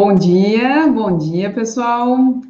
Bom dia, bom dia, pessoal.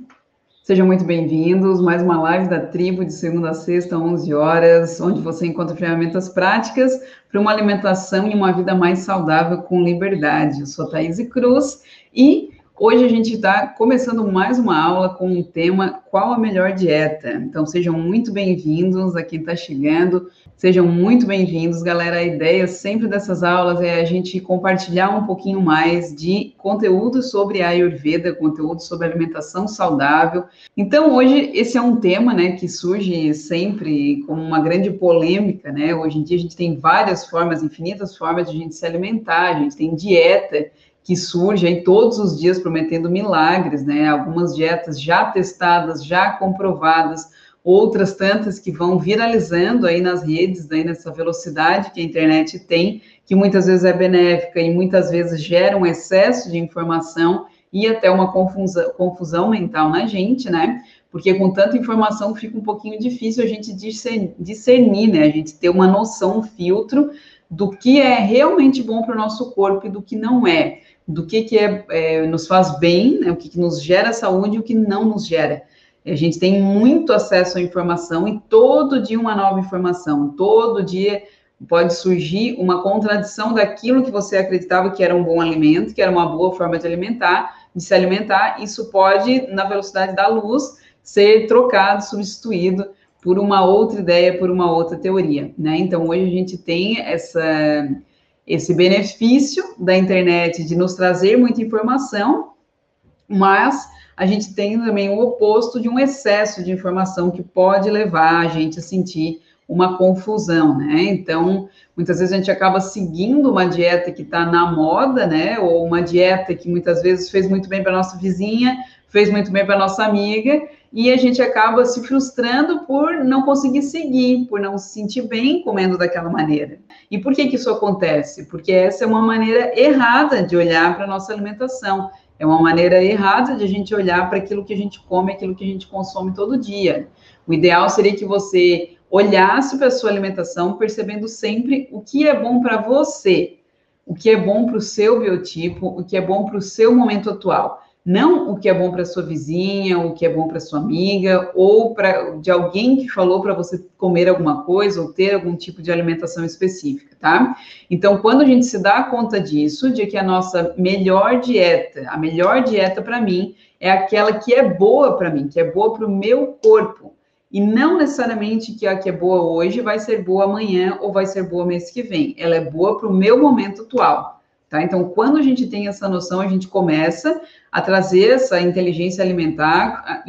Sejam muito bem-vindos. Mais uma live da tribo de segunda a sexta, 11 horas, onde você encontra ferramentas práticas para uma alimentação e uma vida mais saudável com liberdade. Eu sou Thaís Cruz e Hoje a gente está começando mais uma aula com o tema Qual a melhor dieta? Então sejam muito bem-vindos a quem está chegando, sejam muito bem-vindos, galera. A ideia sempre dessas aulas é a gente compartilhar um pouquinho mais de conteúdo sobre a Ayurveda, conteúdo sobre alimentação saudável. Então hoje esse é um tema, né, que surge sempre como uma grande polêmica, né? Hoje em dia a gente tem várias formas, infinitas formas de a gente se alimentar, a gente tem dieta que surge aí todos os dias prometendo milagres, né? Algumas dietas já testadas, já comprovadas, outras tantas que vão viralizando aí nas redes, aí nessa velocidade que a internet tem, que muitas vezes é benéfica e muitas vezes gera um excesso de informação e até uma confusão, confusão mental na gente, né? Porque com tanta informação fica um pouquinho difícil a gente discernir, né? A gente ter uma noção, um filtro do que é realmente bom para o nosso corpo e do que não é do que, que é, é nos faz bem, né, o que, que nos gera saúde e o que não nos gera. A gente tem muito acesso à informação e todo dia uma nova informação, todo dia pode surgir uma contradição daquilo que você acreditava que era um bom alimento, que era uma boa forma de alimentar, de se alimentar, isso pode, na velocidade da luz, ser trocado, substituído por uma outra ideia, por uma outra teoria, né? Então, hoje a gente tem essa esse benefício da internet de nos trazer muita informação, mas a gente tem também o oposto de um excesso de informação que pode levar a gente a sentir uma confusão, né? Então, muitas vezes a gente acaba seguindo uma dieta que está na moda, né? Ou uma dieta que muitas vezes fez muito bem para nossa vizinha, fez muito bem para nossa amiga, e a gente acaba se frustrando por não conseguir seguir, por não se sentir bem comendo daquela maneira. E por que, que isso acontece? Porque essa é uma maneira errada de olhar para nossa alimentação. É uma maneira errada de a gente olhar para aquilo que a gente come, aquilo que a gente consome todo dia. O ideal seria que você olhasse para a sua alimentação, percebendo sempre o que é bom para você, o que é bom para o seu biotipo, o que é bom para o seu momento atual não o que é bom para sua vizinha, o que é bom para sua amiga, ou para de alguém que falou para você comer alguma coisa ou ter algum tipo de alimentação específica, tá? Então, quando a gente se dá conta disso, de que a nossa melhor dieta, a melhor dieta para mim é aquela que é boa para mim, que é boa para o meu corpo, e não necessariamente que a que é boa hoje vai ser boa amanhã ou vai ser boa mês que vem. Ela é boa para o meu momento atual. Tá? Então, quando a gente tem essa noção, a gente começa a trazer essa inteligência alimentar, a,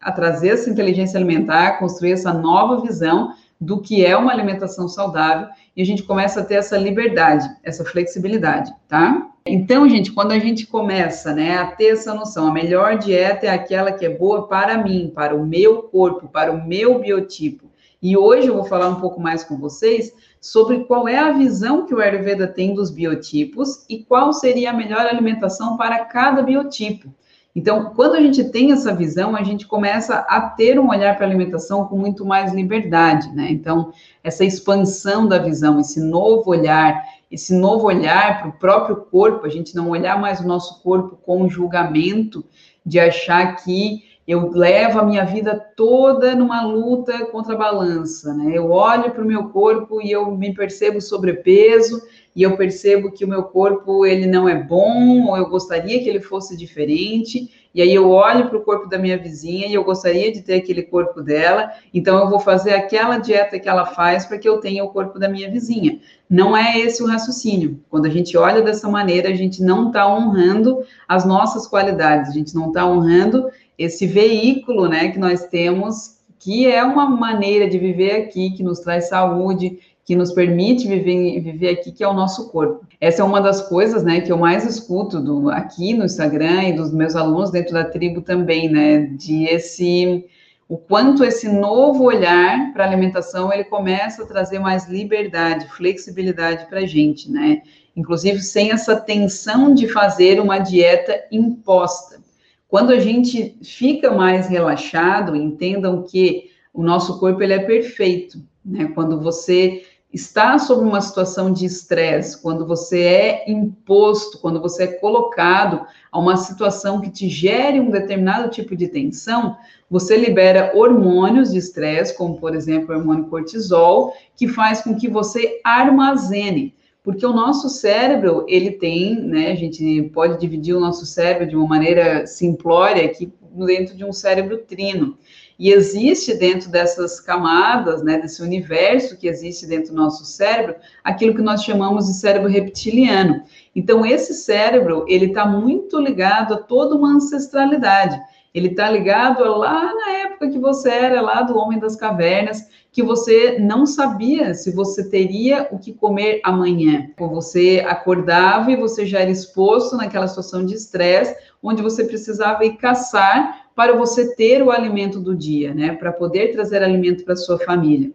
a trazer essa inteligência alimentar, construir essa nova visão do que é uma alimentação saudável e a gente começa a ter essa liberdade, essa flexibilidade, tá? Então, gente, quando a gente começa, né, a ter essa noção, a melhor dieta é aquela que é boa para mim, para o meu corpo, para o meu biotipo. E hoje eu vou falar um pouco mais com vocês sobre qual é a visão que o Ayurveda tem dos biotipos e qual seria a melhor alimentação para cada biotipo. Então, quando a gente tem essa visão, a gente começa a ter um olhar para a alimentação com muito mais liberdade, né? Então, essa expansão da visão, esse novo olhar, esse novo olhar para o próprio corpo, a gente não olhar mais o nosso corpo com julgamento, de achar que eu levo a minha vida toda numa luta contra a balança, né? Eu olho para o meu corpo e eu me percebo sobrepeso e eu percebo que o meu corpo ele não é bom ou eu gostaria que ele fosse diferente. E aí eu olho para o corpo da minha vizinha e eu gostaria de ter aquele corpo dela, então eu vou fazer aquela dieta que ela faz para que eu tenha o corpo da minha vizinha. Não é esse o raciocínio. Quando a gente olha dessa maneira, a gente não está honrando as nossas qualidades, a gente não está honrando esse veículo, né, que nós temos, que é uma maneira de viver aqui, que nos traz saúde, que nos permite viver, viver aqui, que é o nosso corpo. Essa é uma das coisas, né, que eu mais escuto do, aqui no Instagram e dos meus alunos dentro da tribo também, né, de esse o quanto esse novo olhar para a alimentação ele começa a trazer mais liberdade, flexibilidade para a gente, né? Inclusive sem essa tensão de fazer uma dieta imposta. Quando a gente fica mais relaxado, entendam que o nosso corpo ele é perfeito, né? Quando você está sob uma situação de estresse, quando você é imposto, quando você é colocado a uma situação que te gere um determinado tipo de tensão, você libera hormônios de estresse, como por exemplo o hormônio cortisol, que faz com que você armazene. Porque o nosso cérebro, ele tem, né, a gente pode dividir o nosso cérebro de uma maneira simplória aqui dentro de um cérebro trino. E existe dentro dessas camadas, né, desse universo que existe dentro do nosso cérebro, aquilo que nós chamamos de cérebro reptiliano. Então, esse cérebro, ele está muito ligado a toda uma ancestralidade. Ele está ligado lá na época que você era lá do Homem das Cavernas, que você não sabia se você teria o que comer amanhã. Você acordava e você já era exposto naquela situação de estresse, onde você precisava ir caçar para você ter o alimento do dia, né? Para poder trazer alimento para sua família.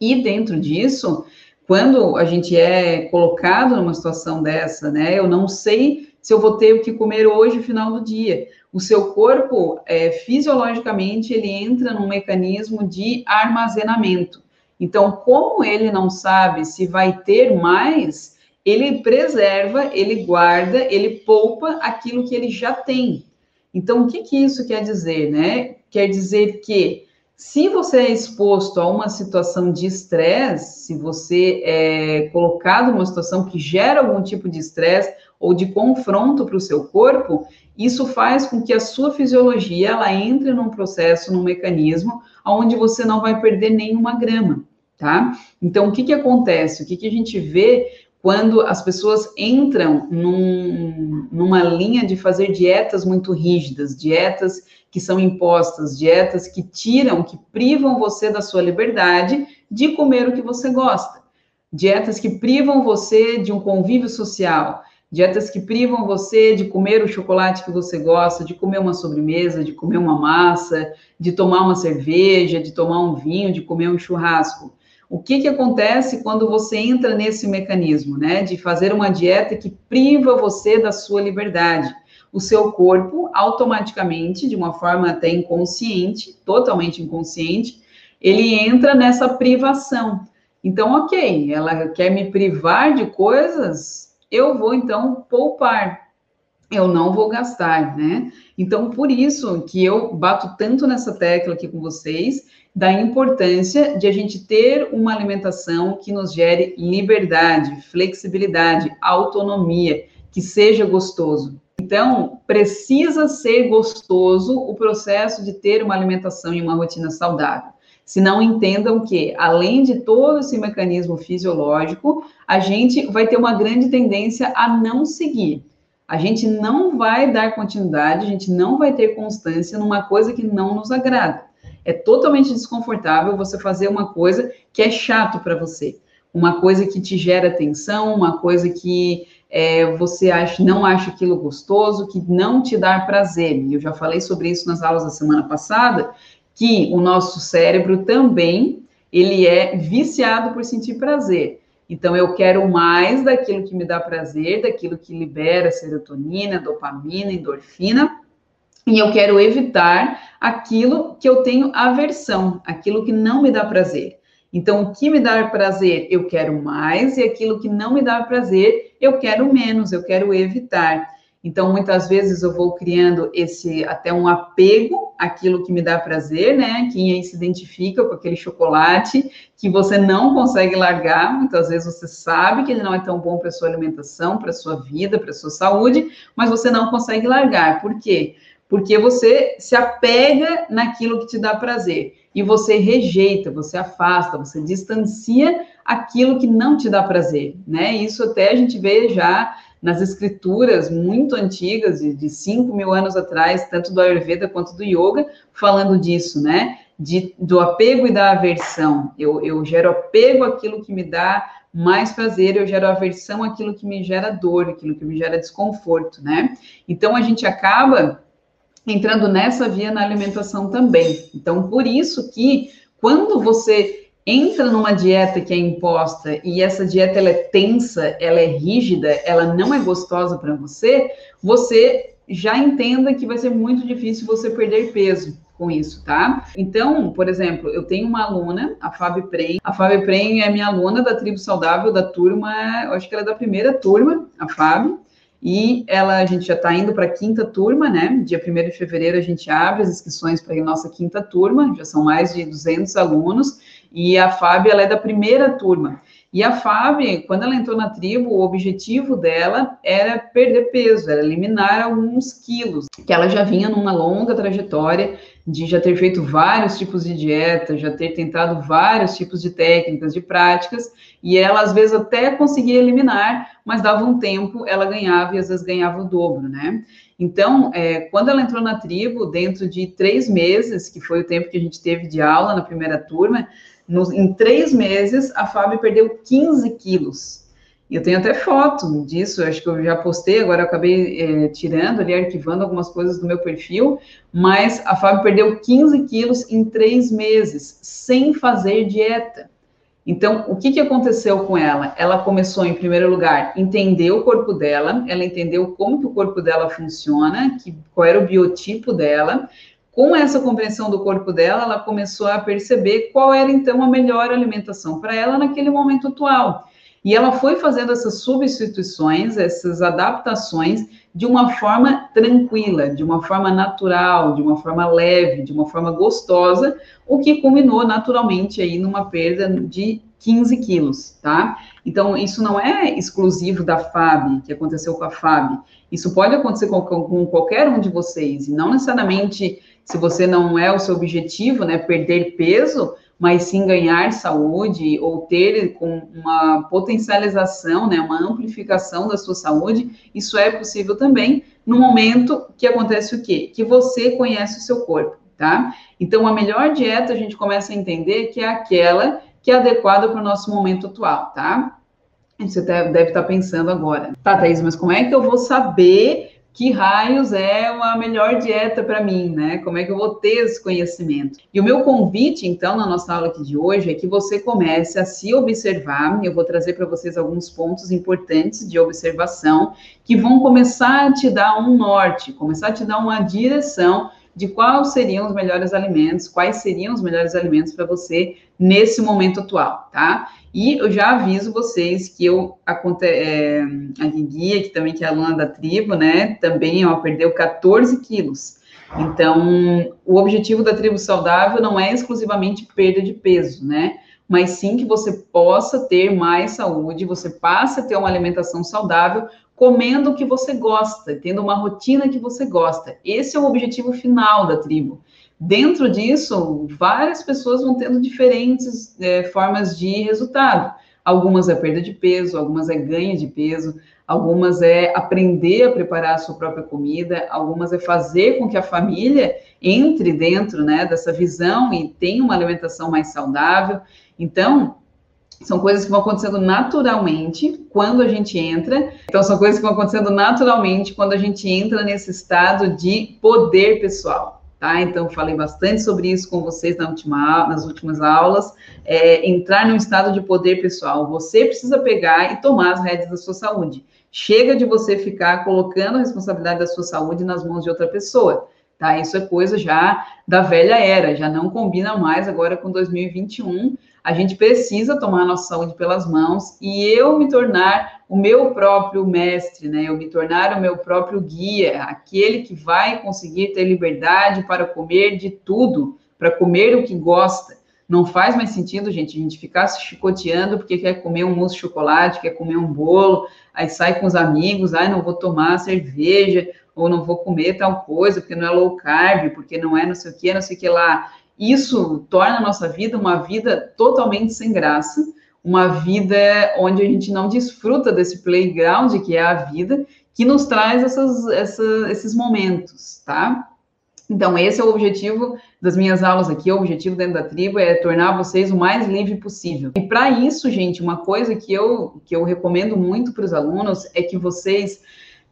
E dentro disso, quando a gente é colocado numa situação dessa, né? Eu não sei se eu vou ter o que comer hoje, final do dia. O seu corpo, é, fisiologicamente, ele entra num mecanismo de armazenamento. Então, como ele não sabe se vai ter mais, ele preserva, ele guarda, ele poupa aquilo que ele já tem. Então, o que, que isso quer dizer, né? Quer dizer que se você é exposto a uma situação de estresse, se você é colocado numa situação que gera algum tipo de estresse ou de confronto para o seu corpo, isso faz com que a sua fisiologia ela entre num processo, num mecanismo, onde você não vai perder nenhuma grama, tá? Então, o que que acontece? O que que a gente vê quando as pessoas entram num, numa linha de fazer dietas muito rígidas, dietas que são impostas, dietas que tiram, que privam você da sua liberdade de comer o que você gosta, dietas que privam você de um convívio social, dietas que privam você de comer o chocolate que você gosta, de comer uma sobremesa, de comer uma massa, de tomar uma cerveja, de tomar um vinho, de comer um churrasco. O que, que acontece quando você entra nesse mecanismo, né? De fazer uma dieta que priva você da sua liberdade. O seu corpo, automaticamente, de uma forma até inconsciente, totalmente inconsciente, ele entra nessa privação. Então, ok, ela quer me privar de coisas, eu vou então poupar eu não vou gastar, né? Então, por isso que eu bato tanto nessa tecla aqui com vocês, da importância de a gente ter uma alimentação que nos gere liberdade, flexibilidade, autonomia, que seja gostoso. Então, precisa ser gostoso o processo de ter uma alimentação e uma rotina saudável. Se não entendam que, além de todo esse mecanismo fisiológico, a gente vai ter uma grande tendência a não seguir a gente não vai dar continuidade, a gente não vai ter constância numa coisa que não nos agrada. É totalmente desconfortável você fazer uma coisa que é chato para você, uma coisa que te gera tensão, uma coisa que é, você acha, não acha aquilo gostoso, que não te dá prazer. Eu já falei sobre isso nas aulas da semana passada, que o nosso cérebro também ele é viciado por sentir prazer. Então, eu quero mais daquilo que me dá prazer, daquilo que libera serotonina, dopamina, endorfina, e eu quero evitar aquilo que eu tenho aversão, aquilo que não me dá prazer. Então, o que me dá prazer, eu quero mais, e aquilo que não me dá prazer, eu quero menos, eu quero evitar. Então, muitas vezes eu vou criando esse até um apego àquilo que me dá prazer, né? Quem aí se identifica com aquele chocolate que você não consegue largar, muitas vezes você sabe que ele não é tão bom para sua alimentação, para sua vida, para sua saúde, mas você não consegue largar. Por quê? Porque você se apega naquilo que te dá prazer e você rejeita, você afasta, você distancia aquilo que não te dá prazer, né? Isso até a gente vê já nas escrituras muito antigas, de, de 5 mil anos atrás, tanto do Ayurveda quanto do Yoga, falando disso, né? De, do apego e da aversão. Eu, eu gero apego àquilo que me dá mais prazer, eu gero aversão àquilo que me gera dor, aquilo que me gera desconforto, né? Então a gente acaba entrando nessa via na alimentação também. Então, por isso que quando você entra numa dieta que é imposta e essa dieta ela é tensa, ela é rígida, ela não é gostosa para você, você já entenda que vai ser muito difícil você perder peso com isso, tá? Então, por exemplo, eu tenho uma aluna, a Fábio Prem. A Fábio Prem é minha aluna da Tribo Saudável da turma, eu acho que ela é da primeira turma, a Fábio. E ela, a gente já está indo para a quinta turma, né? Dia 1 de fevereiro a gente abre as inscrições para a nossa quinta turma, já são mais de 200 alunos, e a Fábio, ela é da primeira turma. E a Fábio, quando ela entrou na tribo, o objetivo dela era perder peso, era eliminar alguns quilos, que ela já vinha numa longa trajetória de já ter feito vários tipos de dieta, já ter tentado vários tipos de técnicas, de práticas, e ela às vezes até conseguia eliminar, mas dava um tempo, ela ganhava e às vezes ganhava o dobro, né? Então, é, quando ela entrou na tribo, dentro de três meses, que foi o tempo que a gente teve de aula na primeira turma, em três meses a Fábio perdeu 15 quilos. Eu tenho até foto disso, acho que eu já postei, agora eu acabei é, tirando ali, arquivando algumas coisas do meu perfil, mas a Fábio perdeu 15 quilos em três meses, sem fazer dieta. Então, o que, que aconteceu com ela? Ela começou, em primeiro lugar, entender o corpo dela, ela entendeu como que o corpo dela funciona, que, qual era o biotipo dela. Com essa compreensão do corpo dela, ela começou a perceber qual era, então, a melhor alimentação para ela naquele momento atual. E ela foi fazendo essas substituições, essas adaptações de uma forma tranquila, de uma forma natural, de uma forma leve, de uma forma gostosa, o que culminou naturalmente aí numa perda de 15 quilos, tá? Então, isso não é exclusivo da FAB, que aconteceu com a FAB. Isso pode acontecer com, com qualquer um de vocês, e não necessariamente se você não é o seu objetivo, né, perder peso, mas sim ganhar saúde ou ter com uma potencialização, né, uma amplificação da sua saúde, isso é possível também no momento que acontece o quê? Que você conhece o seu corpo, tá? Então, a melhor dieta a gente começa a entender que é aquela que é adequada para o nosso momento atual, tá? Você deve estar pensando agora, tá, Thaís, mas como é que eu vou saber que raios é a melhor dieta para mim, né? Como é que eu vou ter esse conhecimento? E o meu convite, então, na nossa aula aqui de hoje, é que você comece a se observar. Eu vou trazer para vocês alguns pontos importantes de observação que vão começar a te dar um norte, começar a te dar uma direção de quais seriam os melhores alimentos, quais seriam os melhores alimentos para você nesse momento atual, tá? E eu já aviso vocês que eu, a, é, a que também que é aluna da tribo, né, também, ó, perdeu 14 quilos. Então, o objetivo da tribo saudável não é exclusivamente perda de peso, né? Mas sim que você possa ter mais saúde, você passe a ter uma alimentação saudável, comendo o que você gosta, tendo uma rotina que você gosta. Esse é o objetivo final da tribo. Dentro disso, várias pessoas vão tendo diferentes é, formas de resultado. Algumas é perda de peso, algumas é ganho de peso, algumas é aprender a preparar a sua própria comida, algumas é fazer com que a família entre dentro né, dessa visão e tenha uma alimentação mais saudável. Então, são coisas que vão acontecendo naturalmente quando a gente entra. Então, são coisas que vão acontecendo naturalmente quando a gente entra nesse estado de poder pessoal tá? Então, falei bastante sobre isso com vocês na última, nas últimas aulas. É, entrar num estado de poder pessoal. Você precisa pegar e tomar as rédeas da sua saúde. Chega de você ficar colocando a responsabilidade da sua saúde nas mãos de outra pessoa. Tá? Isso é coisa já da velha era, já não combina mais agora com 2021. A gente precisa tomar a nossa saúde pelas mãos e eu me tornar o meu próprio mestre, né? Eu me tornar o meu próprio guia, aquele que vai conseguir ter liberdade para comer de tudo, para comer o que gosta. Não faz mais sentido, gente, a gente ficar se chicoteando porque quer comer um mousse de chocolate, quer comer um bolo, aí sai com os amigos, ai, não vou tomar cerveja, ou não vou comer tal coisa, porque não é low carb, porque não é não sei o que, não sei o que lá. Isso torna a nossa vida uma vida totalmente sem graça, uma vida onde a gente não desfruta desse playground que é a vida, que nos traz essas, essa, esses momentos, tá? Então, esse é o objetivo das minhas aulas aqui, o objetivo dentro da tribo é tornar vocês o mais livre possível. E para isso, gente, uma coisa que eu, que eu recomendo muito para os alunos é que vocês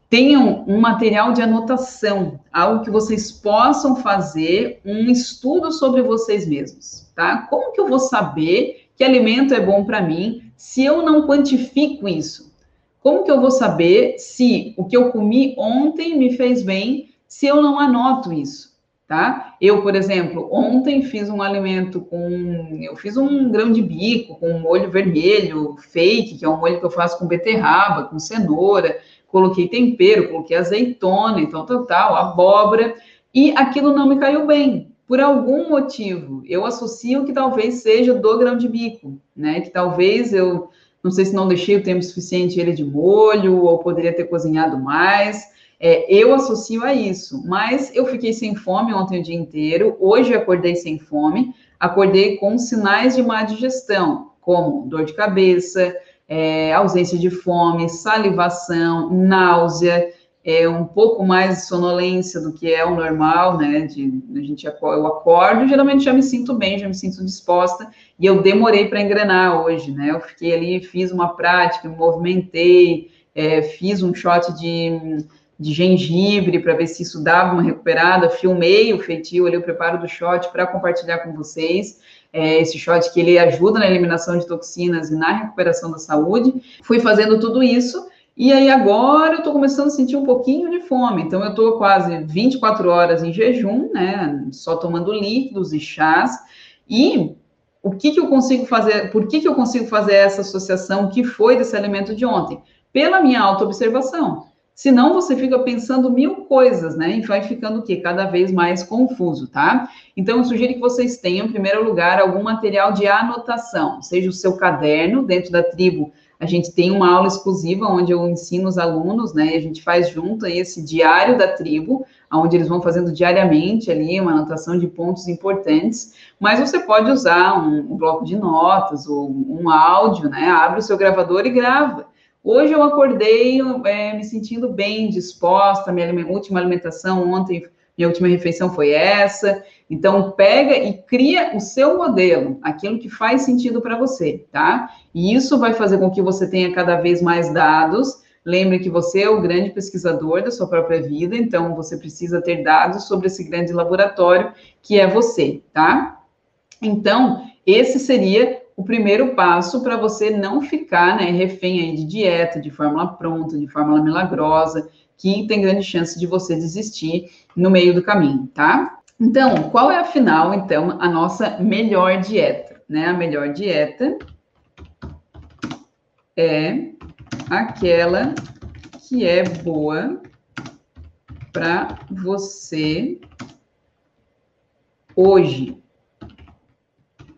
tenham um material de anotação, algo que vocês possam fazer um estudo sobre vocês mesmos, tá? Como que eu vou saber que alimento é bom para mim se eu não quantifico isso? Como que eu vou saber se o que eu comi ontem me fez bem se eu não anoto isso? tá? Eu, por exemplo, ontem fiz um alimento com, eu fiz um grão de bico com molho vermelho fake, que é um molho que eu faço com beterraba, com cenoura, coloquei tempero, coloquei azeitona, então total, abóbora, e aquilo não me caiu bem. Por algum motivo, eu associo que talvez seja do grão de bico, né? Que talvez eu, não sei se não deixei o tempo suficiente ele de molho, ou poderia ter cozinhado mais, é, eu associo a isso, mas eu fiquei sem fome ontem o dia inteiro, hoje acordei sem fome, acordei com sinais de má digestão, como dor de cabeça, é, ausência de fome, salivação, náusea, é, um pouco mais de sonolência do que é o normal, né? De, a gente, eu acordo, geralmente já me sinto bem, já me sinto disposta, e eu demorei para engrenar hoje, né? Eu fiquei ali, fiz uma prática, me movimentei, é, fiz um shot de de gengibre para ver se isso dava uma recuperada. Filmei o feitio ali, o preparo do shot para compartilhar com vocês. É, esse shot que ele ajuda na eliminação de toxinas e na recuperação da saúde. Fui fazendo tudo isso e aí agora eu estou começando a sentir um pouquinho de fome. Então eu estou quase 24 horas em jejum, né? Só tomando líquidos e chás. E o que, que eu consigo fazer? Por que, que eu consigo fazer essa associação que foi desse alimento de ontem? Pela minha autoobservação. Senão você fica pensando mil coisas, né? E vai ficando o quê? Cada vez mais confuso, tá? Então, eu sugiro que vocês tenham, em primeiro lugar, algum material de anotação, seja o seu caderno, dentro da tribo, a gente tem uma aula exclusiva onde eu ensino os alunos, né? E a gente faz junto esse diário da tribo, onde eles vão fazendo diariamente ali uma anotação de pontos importantes, mas você pode usar um, um bloco de notas ou um áudio, né? Abre o seu gravador e grava. Hoje eu acordei é, me sentindo bem, disposta, minha última alimentação ontem, minha última refeição foi essa. Então, pega e cria o seu modelo, aquilo que faz sentido para você, tá? E isso vai fazer com que você tenha cada vez mais dados. Lembre que você é o grande pesquisador da sua própria vida, então você precisa ter dados sobre esse grande laboratório que é você, tá? Então, esse seria o primeiro passo para você não ficar né, refém aí de dieta, de fórmula pronta, de fórmula milagrosa, que tem grande chance de você desistir no meio do caminho, tá? Então, qual é afinal, então, a nossa melhor dieta? Né? A melhor dieta é aquela que é boa para você hoje,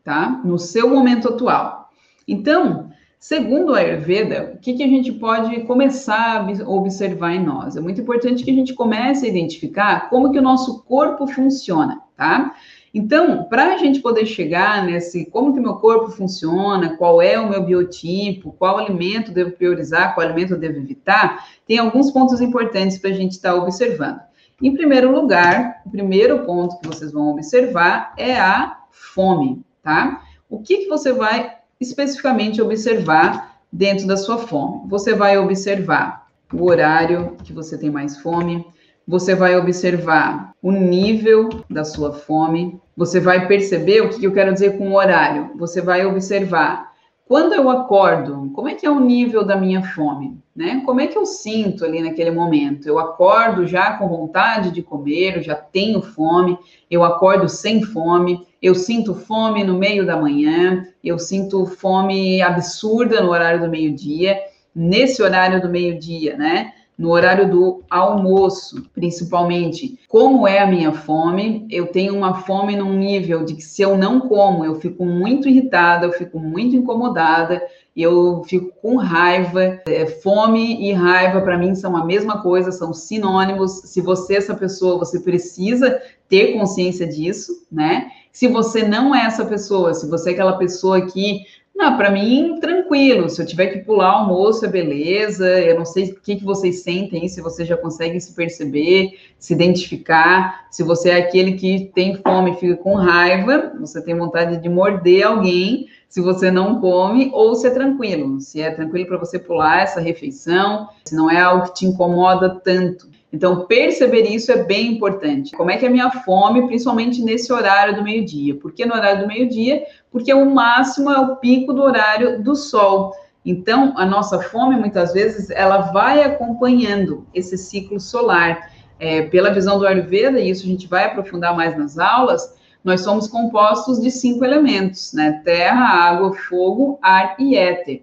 tá? No seu momento atual. Então, segundo a Ayurveda, o que, que a gente pode começar a observar em nós? É muito importante que a gente comece a identificar como que o nosso corpo funciona, tá? Então, para a gente poder chegar nesse como que meu corpo funciona, qual é o meu biotipo, qual alimento devo priorizar, qual alimento devo evitar, tem alguns pontos importantes para a gente estar tá observando. Em primeiro lugar, o primeiro ponto que vocês vão observar é a fome tá? O que, que você vai especificamente observar dentro da sua fome? Você vai observar o horário que você tem mais fome, você vai observar o nível da sua fome, você vai perceber o que eu quero dizer com o horário, você vai observar quando eu acordo, como é que é o nível da minha fome? Né? Como é que eu sinto ali naquele momento? Eu acordo já com vontade de comer, eu já tenho fome, eu acordo sem fome, eu sinto fome no meio da manhã, eu sinto fome absurda no horário do meio-dia, nesse horário do meio-dia, né? no horário do almoço, principalmente. Como é a minha fome? Eu tenho uma fome num nível de que se eu não como, eu fico muito irritada, eu fico muito incomodada, eu fico com raiva. É, fome e raiva para mim são a mesma coisa, são sinônimos. Se você é essa pessoa, você precisa ter consciência disso, né? Se você não é essa pessoa, se você é aquela pessoa que não, para mim, tranquilo. Se eu tiver que pular almoço, é beleza. Eu não sei o que, que vocês sentem, se vocês já conseguem se perceber, se identificar. Se você é aquele que tem fome e fica com raiva, você tem vontade de morder alguém se você não come, ou se é tranquilo. Se é tranquilo para você pular essa refeição, se não é algo que te incomoda tanto. Então, perceber isso é bem importante. Como é que é a minha fome, principalmente nesse horário do meio-dia? Por que no horário do meio-dia? Porque o máximo é o pico do horário do sol. Então, a nossa fome, muitas vezes, ela vai acompanhando esse ciclo solar. é, pela visão do Ayurveda, e isso a gente vai aprofundar mais nas aulas, nós somos compostos de cinco elementos, né? Terra, água, fogo, ar e éter.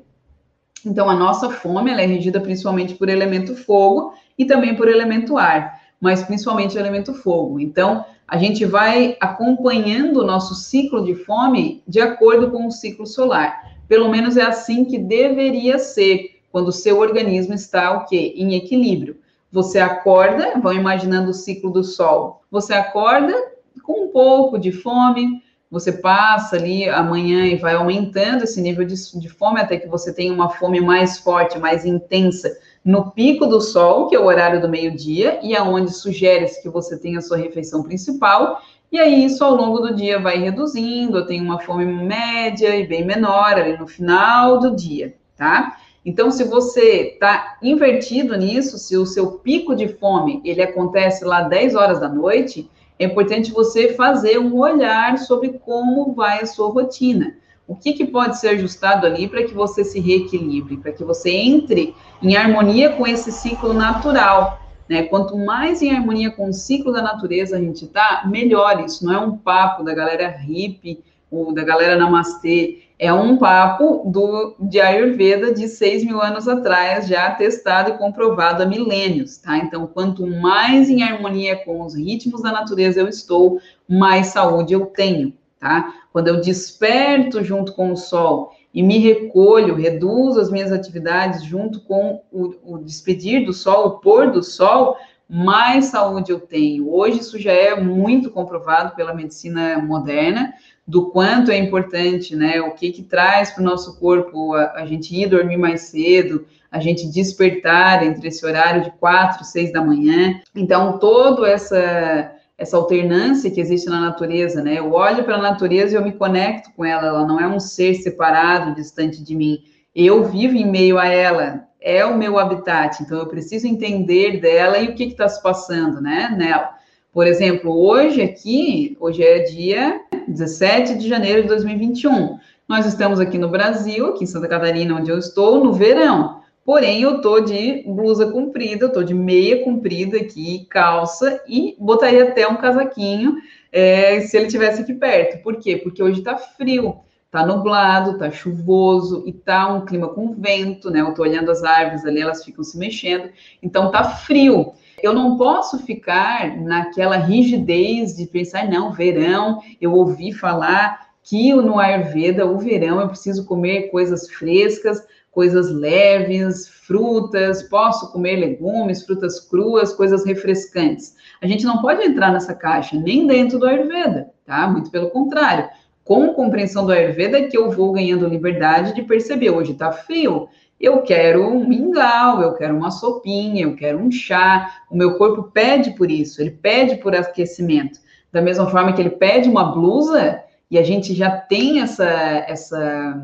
Então, a nossa fome é regida principalmente por elemento fogo e também por elemento ar, mas principalmente elemento fogo. Então, a gente vai acompanhando o nosso ciclo de fome de acordo com o ciclo solar. Pelo menos é assim que deveria ser quando o seu organismo está o quê? Em equilíbrio. Você acorda, vão imaginando o ciclo do sol. Você acorda com um pouco de fome, você passa ali amanhã e vai aumentando esse nível de, de, fome até que você tenha uma fome mais forte, mais intensa no pico do sol, que é o horário do meio-dia, e aonde sugere-se que você tenha a sua refeição principal, e aí isso ao longo do dia vai reduzindo, eu tenho uma fome média e bem menor ali no final do dia, tá? Então, se você está invertido nisso, se o seu pico de fome ele acontece lá 10 horas da noite, é importante você fazer um olhar sobre como vai a sua rotina. O que, que pode ser ajustado ali para que você se reequilibre, para que você entre em harmonia com esse ciclo natural. Né? Quanto mais em harmonia com o ciclo da natureza a gente está, melhor. Isso não é um papo da galera hippie ou da galera namastê. É um papo do, de Ayurveda de 6 mil anos atrás, já testado e comprovado há milênios, tá? Então, quanto mais em harmonia com os ritmos da natureza eu estou, mais saúde eu tenho, tá? Quando eu desperto junto com o sol e me recolho, reduzo as minhas atividades junto com o, o despedir do sol, o pôr do sol, mais saúde eu tenho. Hoje isso já é muito comprovado pela medicina moderna, do quanto é importante, né? O que que traz para o nosso corpo a, a, gente ir dormir mais cedo, a gente despertar entre esse horário de quatro, seis da manhã. Então, toda essa essa alternância que existe na natureza, né? Eu olho para a natureza e eu me conecto com ela, ela não é um ser separado, distante de mim. Eu vivo em meio a ela, é o meu habitat, então eu preciso entender dela e o que está se passando, né, nela. Por exemplo, hoje aqui, hoje é dia 17 de janeiro de 2021. Nós estamos aqui no Brasil, aqui em Santa Catarina, onde eu estou, no verão. Porém, eu tô de blusa comprida, eu tô de meia comprida aqui, calça e botaria até um casaquinho é, se ele tivesse aqui perto. Por quê? Porque hoje tá frio, tá nublado, tá chuvoso e tá um clima com vento, né? Eu tô olhando as árvores ali, elas ficam se mexendo, então tá frio. Eu não posso ficar naquela rigidez de pensar, não, verão, eu ouvi falar que no Ayurveda, o verão, eu preciso comer coisas frescas, coisas leves, frutas, posso comer legumes, frutas cruas, coisas refrescantes. A gente não pode entrar nessa caixa, nem dentro do Ayurveda, tá? Muito pelo contrário. Com a compreensão do Ayurveda é que eu vou ganhando liberdade de perceber, hoje tá frio, eu quero um mingau, eu quero uma sopinha, eu quero um chá. O meu corpo pede por isso, ele pede por aquecimento. Da mesma forma que ele pede uma blusa, e a gente já tem essa, essa,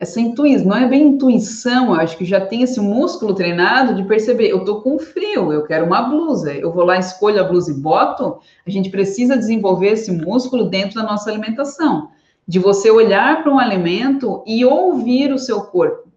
essa intuição, não é bem intuição, eu acho que já tem esse músculo treinado de perceber, eu tô com frio, eu quero uma blusa, eu vou lá, escolho a blusa e boto, a gente precisa desenvolver esse músculo dentro da nossa alimentação de você olhar para um alimento e ouvir o seu corpo.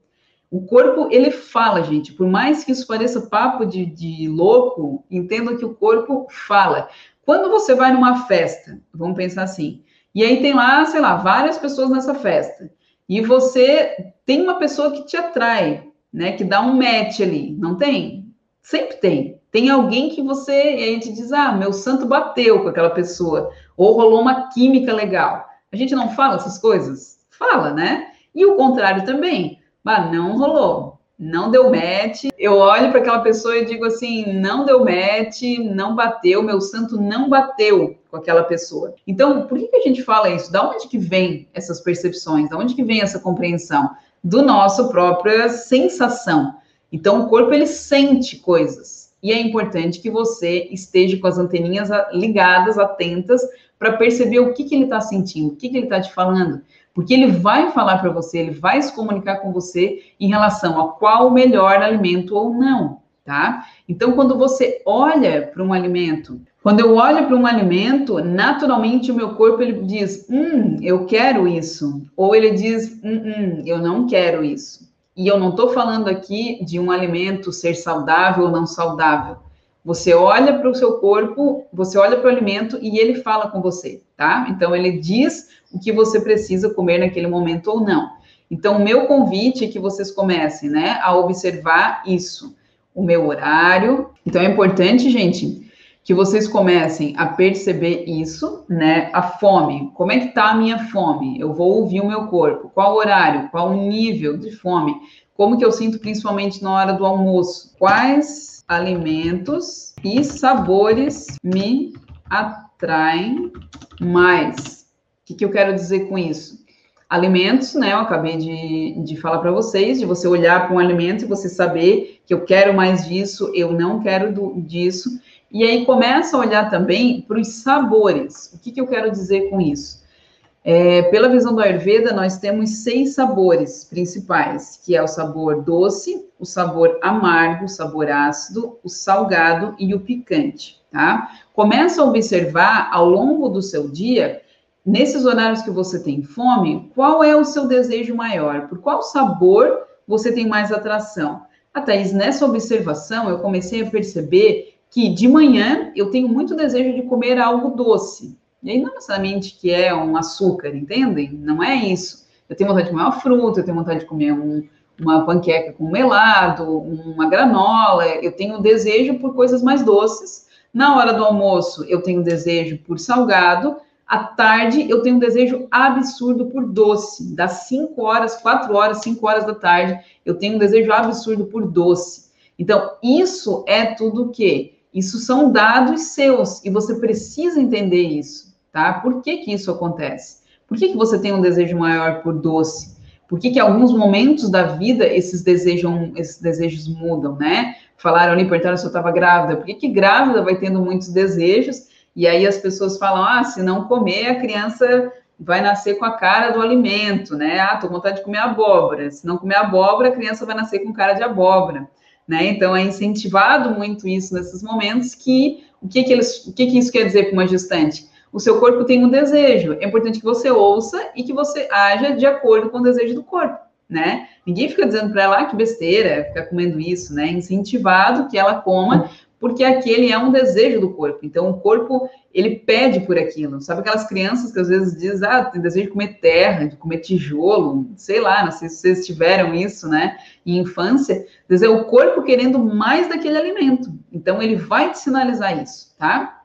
O corpo, ele fala, gente, por mais que isso pareça papo de, de louco, entenda que o corpo fala. Quando você vai numa festa, vamos pensar assim, e aí tem lá, sei lá, várias pessoas nessa festa, e você tem uma pessoa que te atrai, né, que dá um match ali, não tem? Sempre tem. Tem alguém que você, e a gente diz, ah, meu santo bateu com aquela pessoa, ou rolou uma química legal. A gente não fala essas coisas? Fala, né? E o contrário também. Bah, não rolou, não deu match. Eu olho para aquela pessoa e digo assim: não deu match, não bateu, meu santo não bateu com aquela pessoa. Então, por que, que a gente fala isso? Da onde que vem essas percepções? Da onde que vem essa compreensão? Do nosso própria sensação. Então, o corpo ele sente coisas. E é importante que você esteja com as anteninhas ligadas, atentas, para perceber o que, que ele está sentindo, o que, que ele está te falando. Porque ele vai falar para você, ele vai se comunicar com você em relação a qual o melhor alimento ou não, tá? Então, quando você olha para um alimento, quando eu olho para um alimento, naturalmente o meu corpo ele diz, hum, eu quero isso, ou ele diz, hum, hum eu não quero isso. E eu não estou falando aqui de um alimento ser saudável ou não saudável. Você olha para o seu corpo, você olha para o alimento e ele fala com você, tá? Então ele diz o que você precisa comer naquele momento ou não. Então, o meu convite é que vocês comecem, né, a observar isso, o meu horário. Então, é importante, gente, que vocês comecem a perceber isso, né, a fome. Como é que tá a minha fome? Eu vou ouvir o meu corpo. Qual horário? Qual nível de fome? Como que eu sinto principalmente na hora do almoço? Quais alimentos e sabores me atraem mais? Que, que eu quero dizer com isso? alimentos, né? Eu acabei de, de falar para vocês, de você olhar para um alimento e você saber que eu quero mais disso, eu não quero do, disso. E aí começa a olhar também para os sabores. O que, que eu quero dizer com isso? É, pela visão do Ayurveda, nós temos seis sabores principais, que é o sabor doce, o sabor amargo, o sabor ácido, o salgado e o picante, tá? Começa a observar ao longo do seu dia nesses horários que você tem fome, qual é o seu desejo maior? Por qual sabor você tem mais atração? A Thaís, nessa observação, eu comecei a perceber que de manhã eu tenho muito desejo de comer algo doce. E aí, não necessariamente que é um açúcar, entendem? Não é isso. Eu tenho vontade de comer uma fruta, eu tenho vontade de comer um, uma panqueca com melado, uma granola. Eu tenho desejo por coisas mais doces. Na hora do almoço, eu tenho desejo por salgado. À tarde, eu tenho um desejo absurdo por doce. Das 5 horas, 4 horas, 5 horas da tarde, eu tenho um desejo absurdo por doce. Então, isso é tudo o quê? Isso são dados seus e você precisa entender isso, tá? Por que que isso acontece? Por que que você tem um desejo maior por doce? Por que que alguns momentos da vida esses desejos, esses desejos mudam, né? Falaram ali, perguntaram se eu estava grávida. Por que que grávida vai tendo muitos desejos e aí as pessoas falam: ah, se não comer, a criança vai nascer com a cara do alimento, né? Ah, tô com vontade de comer abóbora. Se não comer abóbora, a criança vai nascer com cara de abóbora, né? Então é incentivado muito isso nesses momentos que o que que eles, o que que isso quer dizer para uma gestante? O seu corpo tem um desejo. É importante que você ouça e que você haja de acordo com o desejo do corpo, né? Ninguém fica dizendo para ela ah, que besteira, ficar comendo isso, né? Incentivado que ela coma porque aquele é um desejo do corpo. Então, o corpo, ele pede por aquilo. Sabe aquelas crianças que às vezes dizem, ah, tem desejo de comer terra, de comer tijolo, sei lá, não sei se vocês tiveram isso, né, em infância. Dizer, é o corpo querendo mais daquele alimento. Então, ele vai te sinalizar isso, tá?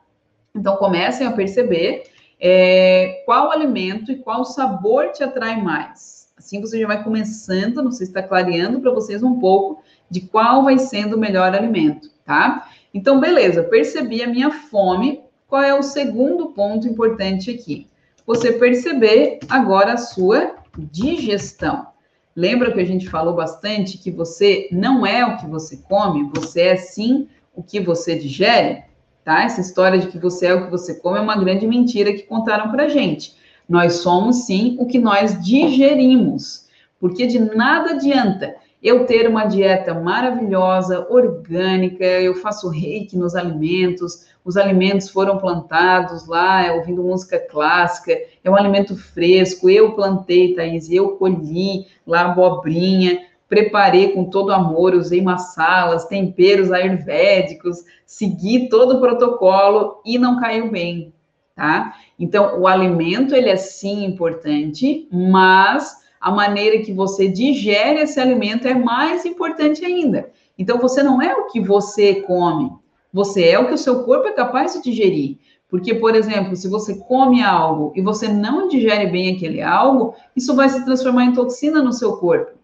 Então, comecem a perceber é, qual alimento e qual sabor te atrai mais. Assim você já vai começando, não sei se está clareando para vocês um pouco de qual vai sendo o melhor alimento, tá? Então, beleza, percebi a minha fome. Qual é o segundo ponto importante aqui? Você perceber agora a sua digestão. Lembra que a gente falou bastante que você não é o que você come, você é sim o que você digere? Tá? Essa história de que você é o que você come é uma grande mentira que contaram pra gente. Nós somos sim o que nós digerimos, porque de nada adianta eu ter uma dieta maravilhosa, orgânica, eu faço reiki nos alimentos, os alimentos foram plantados lá, ouvindo música clássica, é um alimento fresco, eu plantei, Thaís, eu colhi lá abobrinha, preparei com todo amor, usei massalas, temperos ayurvédicos, segui todo o protocolo e não caiu bem, tá? Então, o alimento, ele é sim importante, mas a maneira que você digere esse alimento é mais importante ainda. Então, você não é o que você come, você é o que o seu corpo é capaz de digerir. Porque, por exemplo, se você come algo e você não digere bem aquele algo, isso vai se transformar em toxina no seu corpo.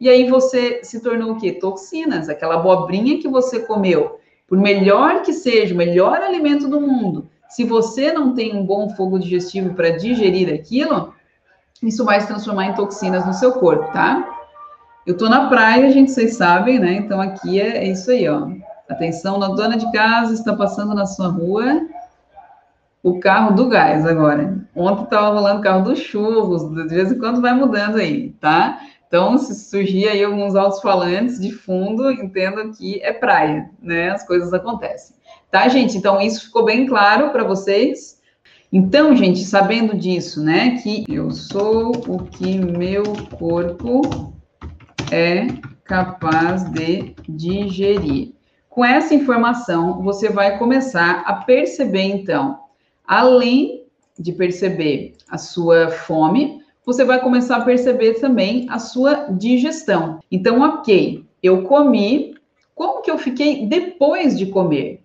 E aí você se tornou o quê? Toxinas, aquela abobrinha que você comeu. Por melhor que seja, o melhor alimento do mundo, se você não tem um bom fogo digestivo para digerir aquilo, isso vai se transformar em toxinas no seu corpo, tá? Eu tô na praia, gente, vocês sabem, né? Então aqui é, é isso aí, ó. Atenção, na dona de casa está passando na sua rua o carro do gás agora. Ontem estava rolando o carro dos churros, de vez em quando vai mudando aí, tá? Então, se surgir aí alguns altos falantes de fundo, entenda que é praia, né? As coisas acontecem. Tá, gente? Então, isso ficou bem claro para vocês? Então, gente, sabendo disso, né, que eu sou o que meu corpo é capaz de digerir. Com essa informação, você vai começar a perceber, então, além de perceber a sua fome, você vai começar a perceber também a sua digestão. Então, ok, eu comi, como que eu fiquei depois de comer?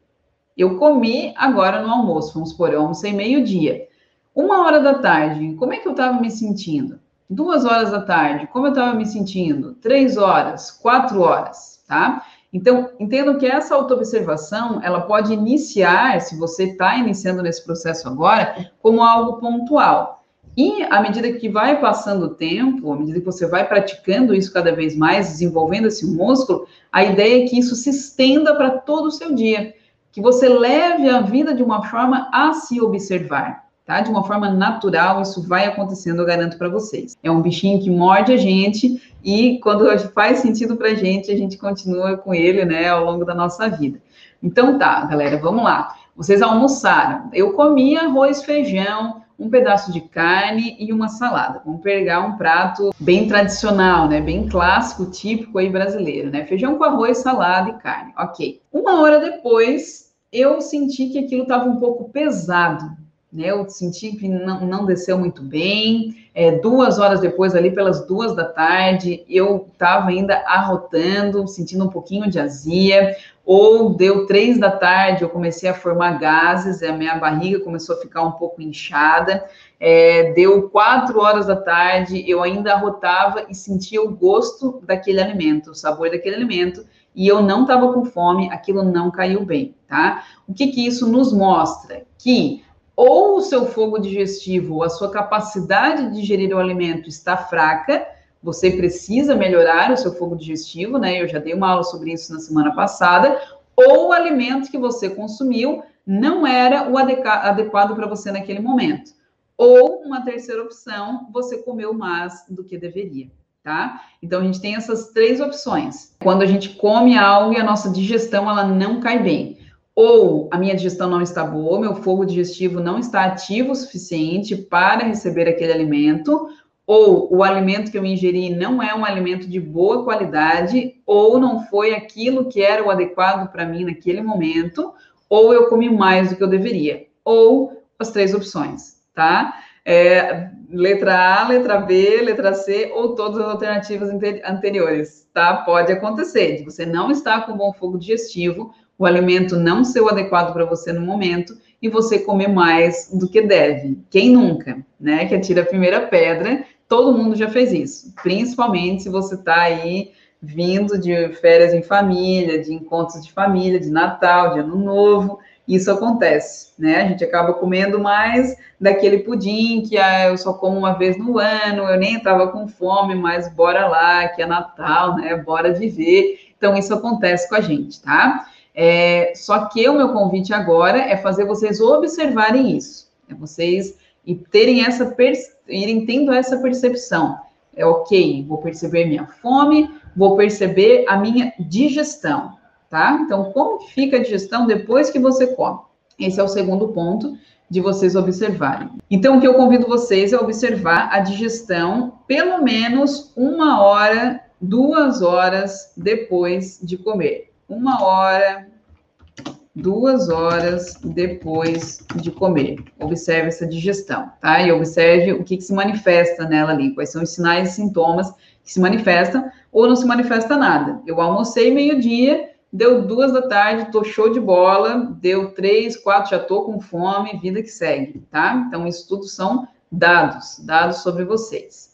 Eu comi agora no almoço, vamos supor, eu almocei meio-dia. Uma hora da tarde, como é que eu estava me sentindo? Duas horas da tarde, como eu estava me sentindo? Três horas, quatro horas, tá? Então, entendo que essa autoobservação, ela pode iniciar, se você está iniciando nesse processo agora, como algo pontual. E à medida que vai passando o tempo, à medida que você vai praticando isso cada vez mais, desenvolvendo esse músculo, a ideia é que isso se estenda para todo o seu dia, que você leve a vida de uma forma a se observar tá? De uma forma natural, isso vai acontecendo, eu garanto para vocês. É um bichinho que morde a gente e quando faz sentido para a gente, a gente continua com ele, né, ao longo da nossa vida. Então tá, galera, vamos lá. Vocês almoçaram. Eu comi arroz, feijão, um pedaço de carne e uma salada. Vamos pegar um prato bem tradicional, né? Bem clássico, típico aí brasileiro, né? Feijão com arroz, salada e carne. Ok. Uma hora depois, eu senti que aquilo estava um pouco pesado né? Eu senti que não, não desceu muito bem. É, duas horas depois, ali pelas duas da tarde, eu estava ainda arrotando, sentindo um pouquinho de azia. Ou deu três da tarde, eu comecei a formar gases, a minha barriga começou a ficar um pouco inchada. É, deu quatro horas da tarde, eu ainda arrotava e sentia o gosto daquele alimento, o sabor daquele alimento, e eu não estava com fome, aquilo não caiu bem, tá? O que que isso nos mostra? Que ou o seu fogo digestivo, ou a sua capacidade de digerir o alimento está fraca, você precisa melhorar o seu fogo digestivo, né? Eu já dei uma aula sobre isso na semana passada, ou o alimento que você consumiu não era o adequado para você naquele momento. Ou uma terceira opção, você comeu mais do que deveria, tá? Então a gente tem essas três opções. Quando a gente come algo e a nossa digestão ela não cai bem ou a minha digestão não está boa, meu fogo digestivo não está ativo o suficiente para receber aquele alimento, ou o alimento que eu ingeri não é um alimento de boa qualidade, ou não foi aquilo que era o adequado para mim naquele momento, ou eu comi mais do que eu deveria, ou as três opções, tá? É, letra A, letra B, letra C, ou todas as alternativas anteriores, tá? Pode acontecer, de você não estar com bom fogo digestivo, o alimento não ser o adequado para você no momento e você comer mais do que deve. Quem nunca, né? Que atira a primeira pedra, todo mundo já fez isso, principalmente se você está aí vindo de férias em família, de encontros de família, de Natal, de Ano Novo, isso acontece, né? A gente acaba comendo mais daquele pudim que ah, eu só como uma vez no ano, eu nem estava com fome, mas bora lá, que é Natal, né? Bora viver. Então, isso acontece com a gente, tá? É, só que o meu convite agora é fazer vocês observarem isso, é vocês e terem essa irem tendo essa percepção. É ok, vou perceber minha fome, vou perceber a minha digestão, tá? Então, como fica a digestão depois que você come? Esse é o segundo ponto de vocês observarem. Então, o que eu convido vocês é observar a digestão pelo menos uma hora, duas horas depois de comer uma hora, duas horas depois de comer. Observe essa digestão, tá? E observe o que, que se manifesta nela ali, quais são os sinais e sintomas que se manifestam ou não se manifesta nada. Eu almocei meio-dia, deu duas da tarde, tô show de bola, deu três, quatro, já tô com fome, vida que segue, tá? Então, isso tudo são dados, dados sobre vocês.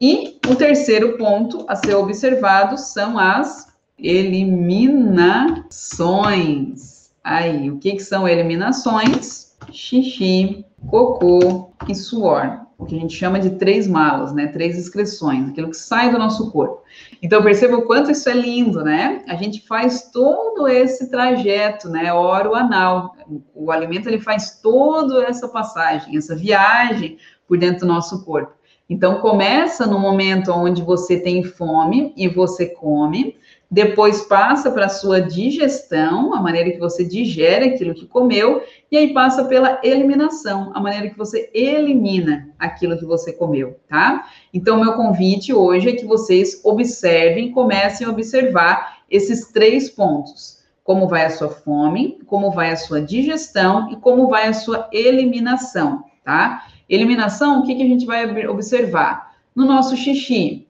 E o terceiro ponto a ser observado são as eliminações. Aí, o que, que são eliminações? Xixi, cocô e suor. O que a gente chama de três malas, né? Três excreções, aquilo que sai do nosso corpo. Então, perceba o quanto isso é lindo, né? A gente faz todo esse trajeto, né? Oro-anal. O alimento, ele faz toda essa passagem, essa viagem por dentro do nosso corpo. Então, começa no momento onde você tem fome e você come, depois passa para a sua digestão, a maneira que você digere aquilo que comeu, e aí passa pela eliminação, a maneira que você elimina aquilo que você comeu, tá? Então, meu convite hoje é que vocês observem, comecem a observar esses três pontos. como vai a sua fome, como vai a sua digestão e como vai a sua eliminação, tá? Eliminação, o que, que a gente vai observar? No nosso xixi.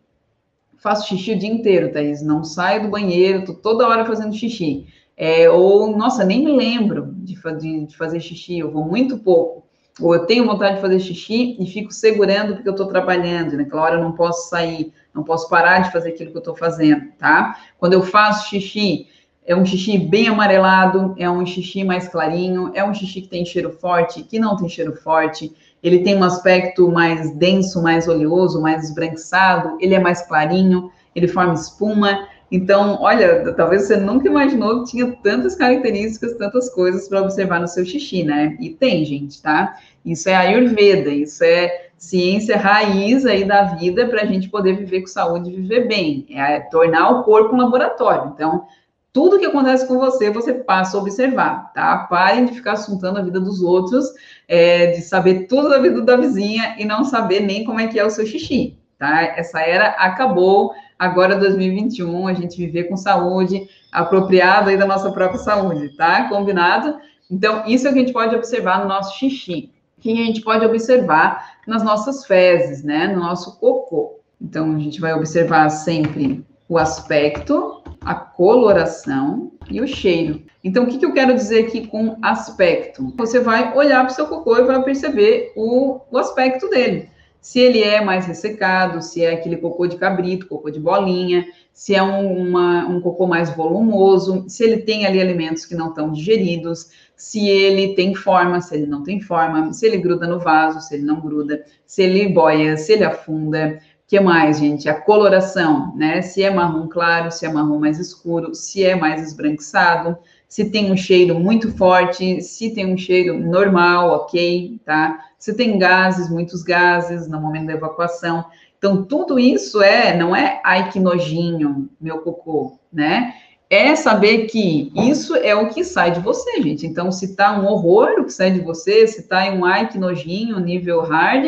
Faço xixi o dia inteiro, Thaís. Não saio do banheiro, tô toda hora fazendo xixi. É, ou, nossa, nem me lembro de, de, de fazer xixi, eu vou muito pouco ou eu tenho vontade de fazer xixi e fico segurando porque eu estou trabalhando, naquela hora eu não posso sair, não posso parar de fazer aquilo que eu estou fazendo, tá? Quando eu faço xixi, é um xixi bem amarelado, é um xixi mais clarinho, é um xixi que tem cheiro forte, que não tem cheiro forte, ele tem um aspecto mais denso, mais oleoso, mais esbranquiçado, ele é mais clarinho, ele forma espuma. Então, olha, talvez você nunca imaginou que tinha tantas características, tantas coisas para observar no seu xixi, né? E tem, gente, tá? Isso é Ayurveda, isso é ciência raiz aí da vida para a gente poder viver com saúde e viver bem. É tornar o corpo um laboratório. Então, tudo que acontece com você, você passa a observar, tá? Parem de ficar assuntando a vida dos outros, é, de saber tudo da vida da vizinha e não saber nem como é que é o seu xixi, tá? Essa era acabou agora 2021, a gente viver com saúde, apropriado aí da nossa própria saúde, tá? Combinado? Então, isso é o que a gente pode observar no nosso xixi, que a gente pode observar nas nossas fezes, né? No nosso cocô. Então, a gente vai observar sempre o aspecto, a coloração e o cheiro. Então, o que, que eu quero dizer aqui com aspecto? Você vai olhar para o seu cocô e vai perceber o, o aspecto dele se ele é mais ressecado, se é aquele cocô de cabrito, cocô de bolinha, se é um, uma, um cocô mais volumoso, se ele tem ali alimentos que não estão digeridos, se ele tem forma, se ele não tem forma, se ele gruda no vaso, se ele não gruda, se ele boia, se ele afunda. Que mais, gente? A coloração, né? Se é marrom claro, se é marrom mais escuro, se é mais esbranquiçado, se tem um cheiro muito forte, se tem um cheiro normal, ok, tá? Se tem gases, muitos gases no momento da evacuação. Então, tudo isso é, não é, ai que nojinho, meu cocô, né? É saber que isso é o que sai de você, gente. Então, se tá um horror o que sai de você, se tá em um ai que nojinho, nível hard,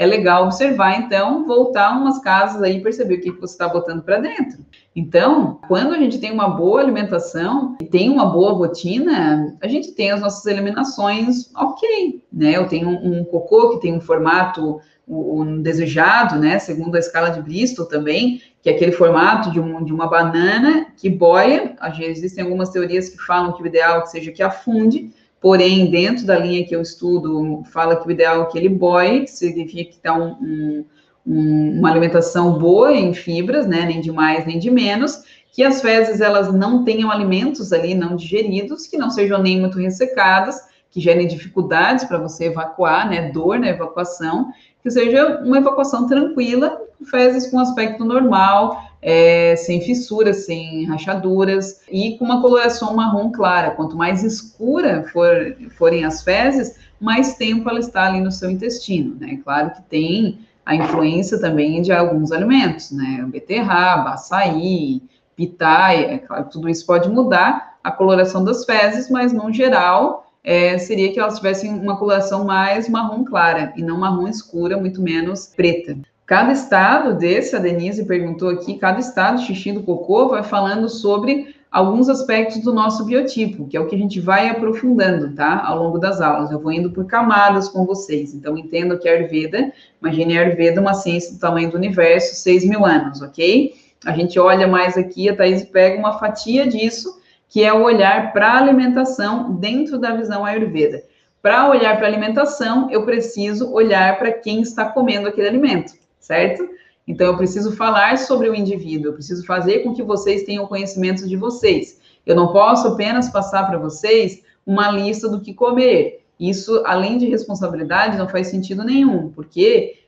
é legal observar, então, voltar umas casas aí e perceber o que, você está botando para dentro. Então, quando a gente tem uma boa alimentação e tem uma boa rotina, a gente tem as nossas eliminações ok, né? Eu tenho um, cocô que tem um formato um desejado, né, segundo a escala de Bristol também, que é aquele formato de, um, de uma banana que boia. Existem algumas teorias que falam que o ideal é que seja que afunde, porém, dentro da linha que eu estudo, fala que o ideal é que ele boie, que significa que está um, um, um, uma alimentação boa em fibras, né, nem de mais nem de menos, que as fezes elas não tenham alimentos ali não digeridos, que não sejam nem muito ressecadas, que gerem dificuldades para você evacuar, né, dor na evacuação, que seja uma evacuação tranquila, fezes com aspecto normal, é, sem fissuras, sem rachaduras e com uma coloração marrom clara. Quanto mais escura for, forem as fezes, mais tempo ela está ali no seu intestino, né? Claro que tem a influência também de alguns alimentos, né? Beterraba, açaí, pitaia, é claro, tudo isso pode mudar a coloração das fezes, mas no geral é, seria que elas tivessem uma coloração mais marrom clara e não marrom escura, muito menos preta. Cada estado desse, a Denise perguntou aqui, cada estado xixi do cocô vai falando sobre alguns aspectos do nosso biotipo, que é o que a gente vai aprofundando, tá? Ao longo das aulas. Eu vou indo por camadas com vocês. Então, entendo que a Ayurveda, imagine a Ayurveda, uma ciência do tamanho do universo, 6 mil anos, ok? A gente olha mais aqui, a Thaís pega uma fatia disso, que é o olhar para a alimentação dentro da visão Ayurveda. Para olhar para a alimentação, eu preciso olhar para quem está comendo aquele alimento certo? Então, eu preciso falar sobre o indivíduo, eu preciso fazer com que vocês tenham conhecimento de vocês. Eu não posso apenas passar para vocês uma lista do que comer. Isso, além de responsabilidade, não faz sentido nenhum, porque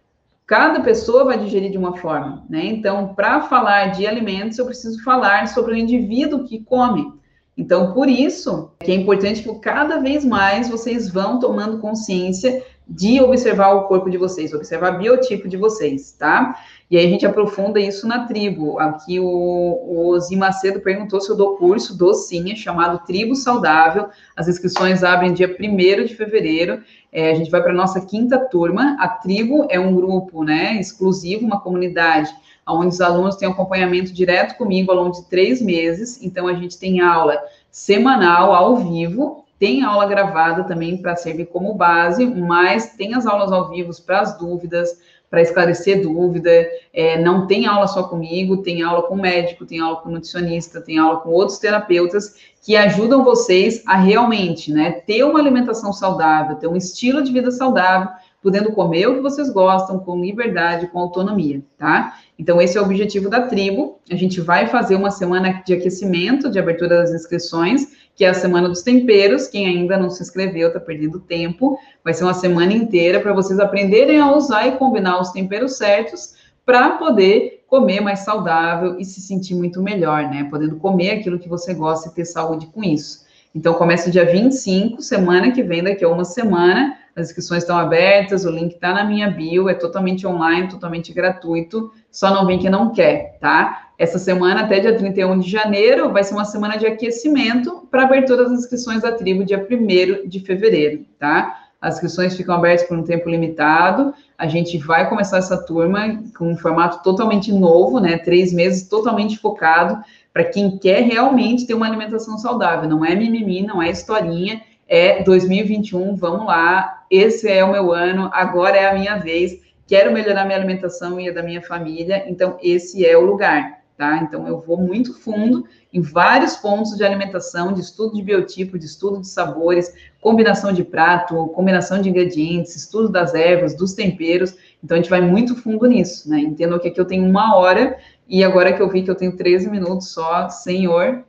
cada pessoa vai digerir de uma forma, né? Então, para falar de alimentos, eu preciso falar sobre o indivíduo que come. Então, por isso que é importante que cada vez mais vocês vão tomando consciência de observar o corpo de vocês, observar o biotipo de vocês, tá? E aí a gente aprofunda isso na tribo. Aqui o, o Macedo perguntou se eu dou curso, dou sim, é chamado Tribo Saudável. As inscrições abrem dia 1 de fevereiro. É, a gente vai para a nossa quinta turma. A tribo é um grupo né, exclusivo, uma comunidade, onde os alunos têm acompanhamento direto comigo ao longo de três meses. Então, a gente tem aula semanal, ao vivo. Tem aula gravada também para servir como base, mas tem as aulas ao vivo para as dúvidas, para esclarecer dúvida. É, não tem aula só comigo, tem aula com médico, tem aula com nutricionista, tem aula com outros terapeutas que ajudam vocês a realmente né, ter uma alimentação saudável, ter um estilo de vida saudável, podendo comer o que vocês gostam, com liberdade, com autonomia, tá? Então, esse é o objetivo da tribo. A gente vai fazer uma semana de aquecimento, de abertura das inscrições, que é a semana dos temperos. Quem ainda não se inscreveu está perdendo tempo. Vai ser uma semana inteira para vocês aprenderem a usar e combinar os temperos certos para poder comer mais saudável e se sentir muito melhor, né? Podendo comer aquilo que você gosta e ter saúde com isso. Então, começa dia 25, semana que vem, daqui a uma semana. As inscrições estão abertas, o link está na minha bio, é totalmente online, totalmente gratuito. Só não vem quem não quer, tá? Essa semana, até dia 31 de janeiro, vai ser uma semana de aquecimento para abertura das inscrições da tribo, dia 1 de fevereiro, tá? As inscrições ficam abertas por um tempo limitado. A gente vai começar essa turma com um formato totalmente novo, né? Três meses totalmente focado para quem quer realmente ter uma alimentação saudável. Não é mimimi, não é historinha, é 2021, vamos lá, esse é o meu ano, agora é a minha vez, quero melhorar minha alimentação e a da minha família, então esse é o lugar, tá? Então eu vou muito fundo em vários pontos de alimentação, de estudo de biotipo, de estudo de sabores, combinação de prato, combinação de ingredientes, estudo das ervas, dos temperos, então a gente vai muito fundo nisso, né? Entendo que aqui eu tenho uma hora e agora que eu vi que eu tenho 13 minutos só, senhor,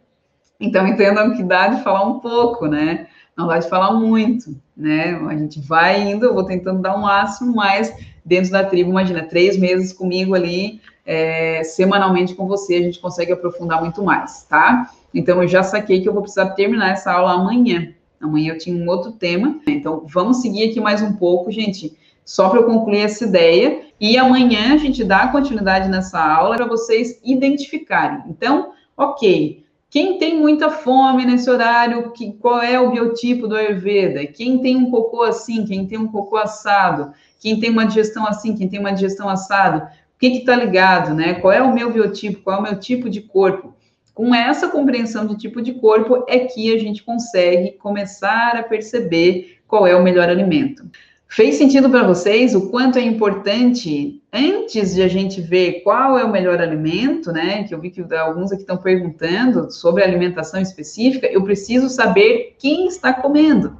então entendam que dá de falar um pouco, né? Não dá de falar muito, né? A gente vai indo, eu vou tentando dar um máximo, mas dentro da tribo, imagina, três meses comigo ali, é, semanalmente com você, a gente consegue aprofundar muito mais, tá? Então, eu já saquei que eu vou precisar terminar essa aula amanhã. Amanhã eu tinha um outro tema. Então, vamos seguir aqui mais um pouco, gente só para eu concluir essa ideia. E amanhã a gente dá continuidade nessa aula para vocês identificarem. Então, ok, quem tem muita fome nesse horário, que, qual é o biotipo do Ayurveda? Quem tem um cocô assim, quem tem um cocô assado? Quem tem uma digestão assim, quem tem uma digestão assado? Que está ligado, né? Qual é o meu biotipo? Qual é o meu tipo de corpo? Com essa compreensão de tipo de corpo é que a gente consegue começar a perceber qual é o melhor alimento. Fez sentido para vocês o quanto é importante, antes de a gente ver qual é o melhor alimento, né? Que eu vi que alguns aqui estão perguntando sobre alimentação específica, eu preciso saber quem está comendo.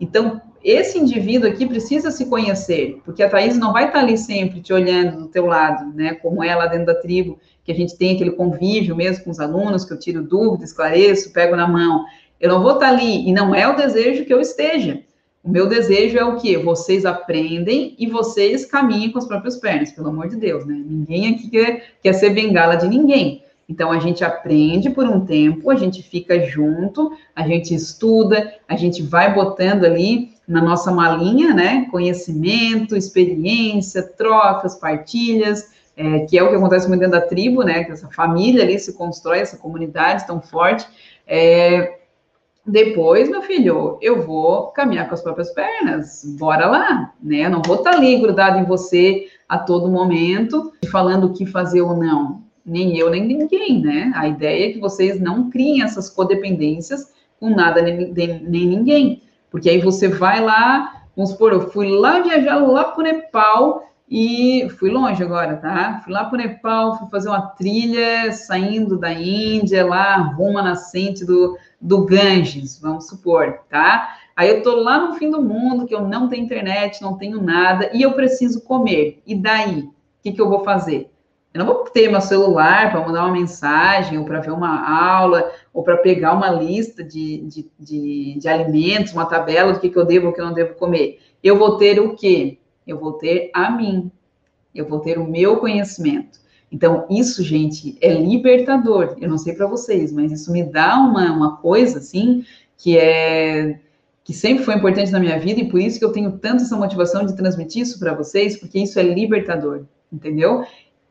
Então, esse indivíduo aqui precisa se conhecer, porque a Thaís não vai estar ali sempre te olhando do teu lado, né? Como é lá dentro da tribo, que a gente tem aquele convívio mesmo com os alunos, que eu tiro dúvidas, esclareço, pego na mão. Eu não vou estar ali, e não é o desejo que eu esteja. O meu desejo é o quê? Vocês aprendem e vocês caminhem com as próprias pernas, pelo amor de Deus, né? Ninguém aqui quer, quer ser bengala de ninguém. Então, a gente aprende por um tempo, a gente fica junto, a gente estuda, a gente vai botando ali na nossa malinha, né? Conhecimento, experiência, trocas, partilhas, é, que é o que acontece muito dentro da tribo, né? Que essa família ali se constrói, essa comunidade tão forte. É, depois, meu filho, eu vou caminhar com as próprias pernas, bora lá, né? Eu não vou estar ali grudado em você a todo momento, falando o que fazer ou não. Nem eu, nem ninguém, né? A ideia é que vocês não criem essas codependências com nada nem, nem ninguém. Porque aí você vai lá, vamos supor, eu fui lá viajar lá para o Nepal e fui longe agora, tá? Fui lá para o Nepal, fui fazer uma trilha saindo da Índia, lá rumo à nascente do, do Ganges, vamos supor, tá? Aí eu tô lá no fim do mundo, que eu não tenho internet, não tenho nada, e eu preciso comer. E daí? O que, que eu vou fazer? Eu não vou ter meu celular para mandar uma mensagem, ou para ver uma aula, ou para pegar uma lista de, de, de, de, alimentos, uma tabela do que, que eu devo ou que eu não devo comer. Eu vou ter o quê? Eu vou ter a mim. Eu vou ter o meu conhecimento. Então, isso, gente, é libertador. Eu não sei para vocês, mas isso me dá uma, uma coisa, assim, que é que sempre foi importante na minha vida e por isso que eu tenho tanto essa motivação de transmitir isso para vocês, porque isso é libertador, entendeu?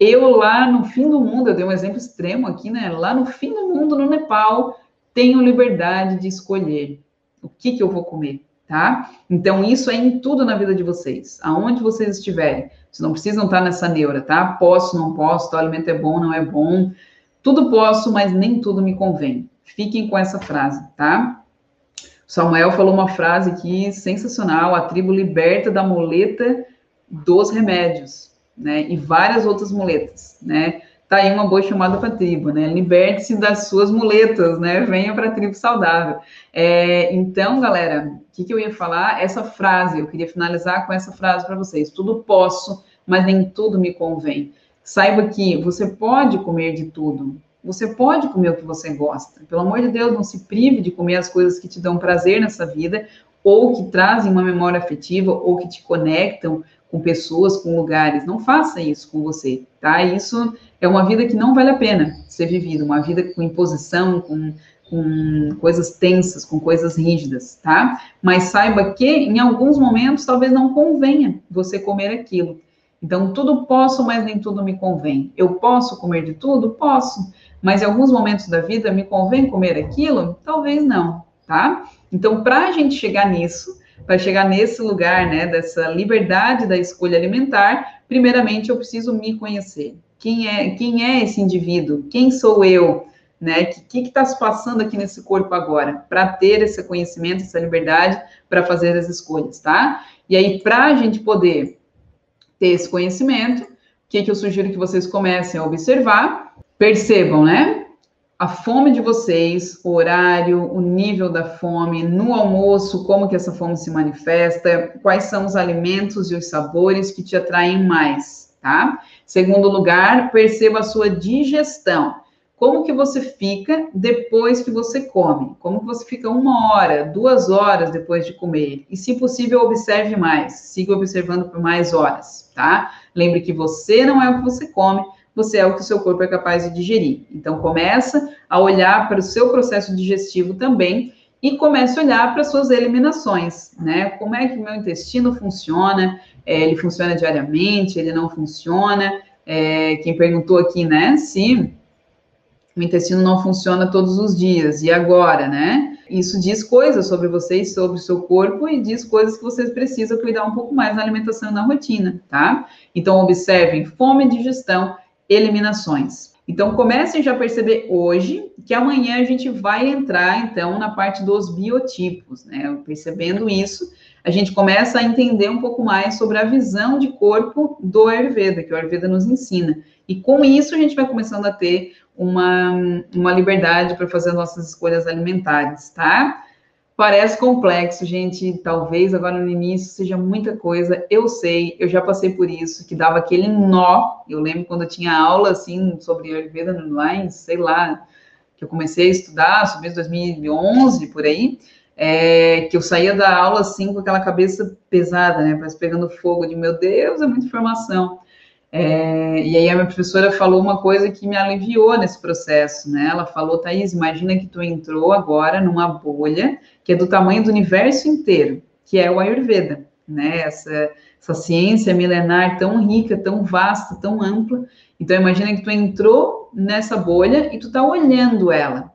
Eu lá no fim do mundo, eu dei um exemplo extremo aqui, né? Lá no fim do mundo, no Nepal, tenho liberdade de escolher o que que eu vou comer, tá? Então, isso é em tudo na vida de vocês, aonde vocês estiverem. Vocês não precisam estar nessa neura, tá? Posso, não posso, o alimento é bom, não é bom. Tudo posso, mas nem tudo me convém. Fiquem com essa frase, tá? Samuel falou uma frase aqui sensacional: a tribo liberta da muleta dos remédios, né? E várias outras muletas, né? Tá aí uma boa chamada para a tribo, né? Liberte-se das suas muletas, né? Venha para a tribo saudável. É, então, galera, o que, que eu ia falar? Essa frase, eu queria finalizar com essa frase para vocês: tudo posso, mas nem tudo me convém. Saiba que você pode comer de tudo, você pode comer o que você gosta. Pelo amor de Deus, não se prive de comer as coisas que te dão prazer nessa vida, ou que trazem uma memória afetiva, ou que te conectam com pessoas, com lugares. Não faça isso com você, tá? Isso é uma vida que não vale a pena ser vivida, uma vida com imposição, com, com coisas tensas, com coisas rígidas, tá? Mas saiba que em alguns momentos talvez não convenha você comer aquilo. Então, tudo posso, mas nem tudo me convém. Eu posso comer de tudo? Posso. Mas em alguns momentos da vida me convém comer aquilo? Talvez não, tá? Então, para a gente chegar nisso, para chegar nesse lugar, né, dessa liberdade da escolha alimentar, primeiramente eu preciso me conhecer. Quem é, quem é esse indivíduo? Quem sou eu? Né? O que está se passando aqui nesse corpo agora? Para ter esse conhecimento, essa liberdade para fazer as escolhas, tá? E aí, para a gente poder ter esse conhecimento, o que, que eu sugiro que vocês comecem a observar? Percebam, né? A fome de vocês, o horário, o nível da fome, no almoço, como que essa fome se manifesta, quais são os alimentos e os sabores que te atraem mais, tá? Segundo lugar, perceba a sua digestão. Como que você fica depois que você come? Como que você fica uma hora, duas horas depois de comer? E, se possível, observe mais. Siga observando por mais horas, tá? Lembre que você não é o que você come, você é o que o seu corpo é capaz de digerir. Então, começa a olhar para o seu processo digestivo também e comece a olhar para suas eliminações, né? Como é que o meu intestino funciona? É, ele funciona diariamente? Ele não funciona? É, quem perguntou aqui, né? Se o intestino não funciona todos os dias, e agora, né? Isso diz coisas sobre vocês, sobre o seu corpo, e diz coisas que vocês precisam cuidar um pouco mais na alimentação e na rotina, tá? Então, observem fome e digestão eliminações. Então, comecem já a perceber hoje que amanhã a gente vai entrar, então, na parte dos biotipos, né? Percebendo isso, a gente começa a entender um pouco mais sobre a visão de corpo do Ayurveda, que o Ayurveda nos ensina. E com isso, a gente vai começando a ter uma, uma liberdade para fazer nossas escolhas alimentares, tá? Parece complexo, gente. Talvez agora no início seja muita coisa. Eu sei, eu já passei por isso, que dava aquele nó. Eu lembro quando eu tinha aula assim sobre Ayurveda online, sei lá, que eu comecei a estudar, sobre 2011 por aí, é, que eu saía da aula assim com aquela cabeça pesada, né? Pegando fogo de meu Deus, é muita informação. É, e aí a minha professora falou uma coisa que me aliviou nesse processo, né? Ela falou, Thaís, imagina que tu entrou agora numa bolha que é do tamanho do universo inteiro, que é o Ayurveda, né? Essa, essa ciência milenar tão rica, tão vasta, tão ampla. Então imagina que tu entrou nessa bolha e tu tá olhando ela,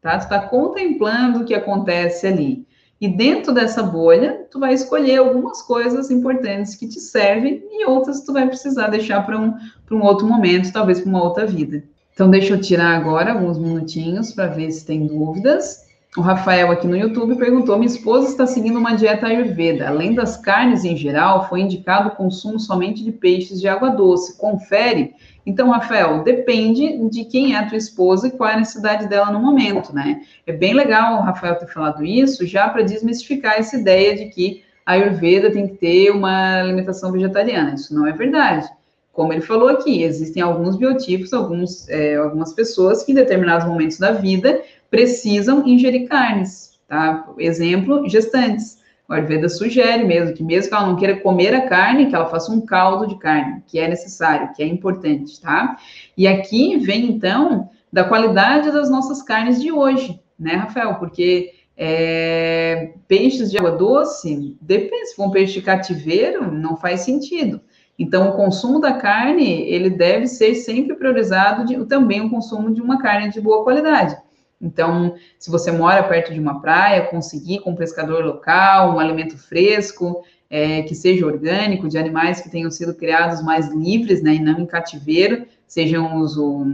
tá? Tu tá contemplando o que acontece ali. E dentro dessa bolha, tu vai escolher algumas coisas importantes que te servem e outras tu vai precisar deixar para um, um outro momento, talvez para uma outra vida. Então, deixa eu tirar agora alguns minutinhos para ver se tem dúvidas. O Rafael aqui no YouTube perguntou: minha esposa está seguindo uma dieta ayurveda. Além das carnes em geral, foi indicado o consumo somente de peixes de água doce. Confere? Então, Rafael, depende de quem é a tua esposa e qual é a necessidade dela no momento, né? É bem legal o Rafael ter falado isso, já para desmistificar essa ideia de que a Ayurveda tem que ter uma alimentação vegetariana. Isso não é verdade. Como ele falou aqui, existem alguns biotipos, alguns, é, algumas pessoas que em determinados momentos da vida precisam ingerir carnes, tá? Exemplo, gestantes. O Ayurveda sugere mesmo que mesmo que ela não queira comer a carne, que ela faça um caldo de carne, que é necessário, que é importante, tá? E aqui vem, então, da qualidade das nossas carnes de hoje, né, Rafael? Porque é, peixes de água doce, depende, se for um peixe de cativeiro, não faz sentido. Então, o consumo da carne, ele deve ser sempre priorizado de, também o consumo de uma carne de boa qualidade. Então, se você mora perto de uma praia, conseguir com um pescador local, um alimento fresco, é, que seja orgânico, de animais que tenham sido criados mais livres, né, e não em cativeiro, sejam os, o,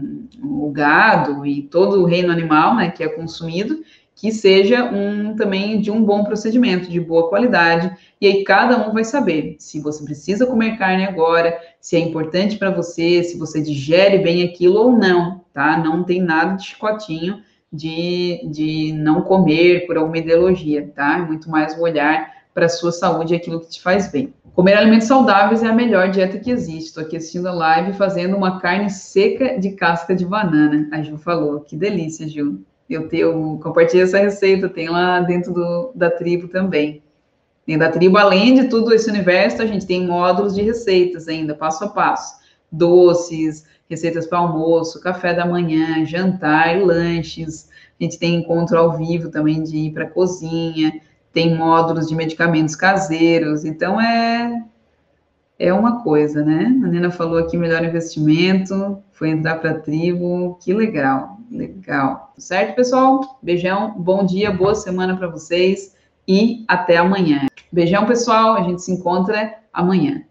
o gado e todo o reino animal, né, que é consumido, que seja um também de um bom procedimento, de boa qualidade, e aí cada um vai saber se você precisa comer carne agora, se é importante para você, se você digere bem aquilo ou não, tá? Não tem nada de chicotinho de, de não comer por alguma ideologia, tá? É muito mais o olhar para a sua saúde e aquilo que te faz bem. Comer alimentos saudáveis é a melhor dieta que existe. Estou aqui assistindo a live fazendo uma carne seca de casca de banana. A Ju falou, que delícia, Ju. Eu, tenho, compartilhei essa receita, tem lá dentro do, da tribo também. Dentro da tribo, além de tudo esse universo, a gente tem módulos de receitas ainda, passo a passo. Doces, receitas para almoço, café da manhã, jantar, lanches. A gente tem encontro ao vivo também de ir para a cozinha, tem módulos de medicamentos caseiros. Então, é, é uma coisa, né? A Nina falou aqui, melhor investimento, foi entrar para a tribo, que legal, legal. Certo, pessoal? Beijão, bom dia, boa semana para vocês e até amanhã. Beijão, pessoal, a gente se encontra amanhã.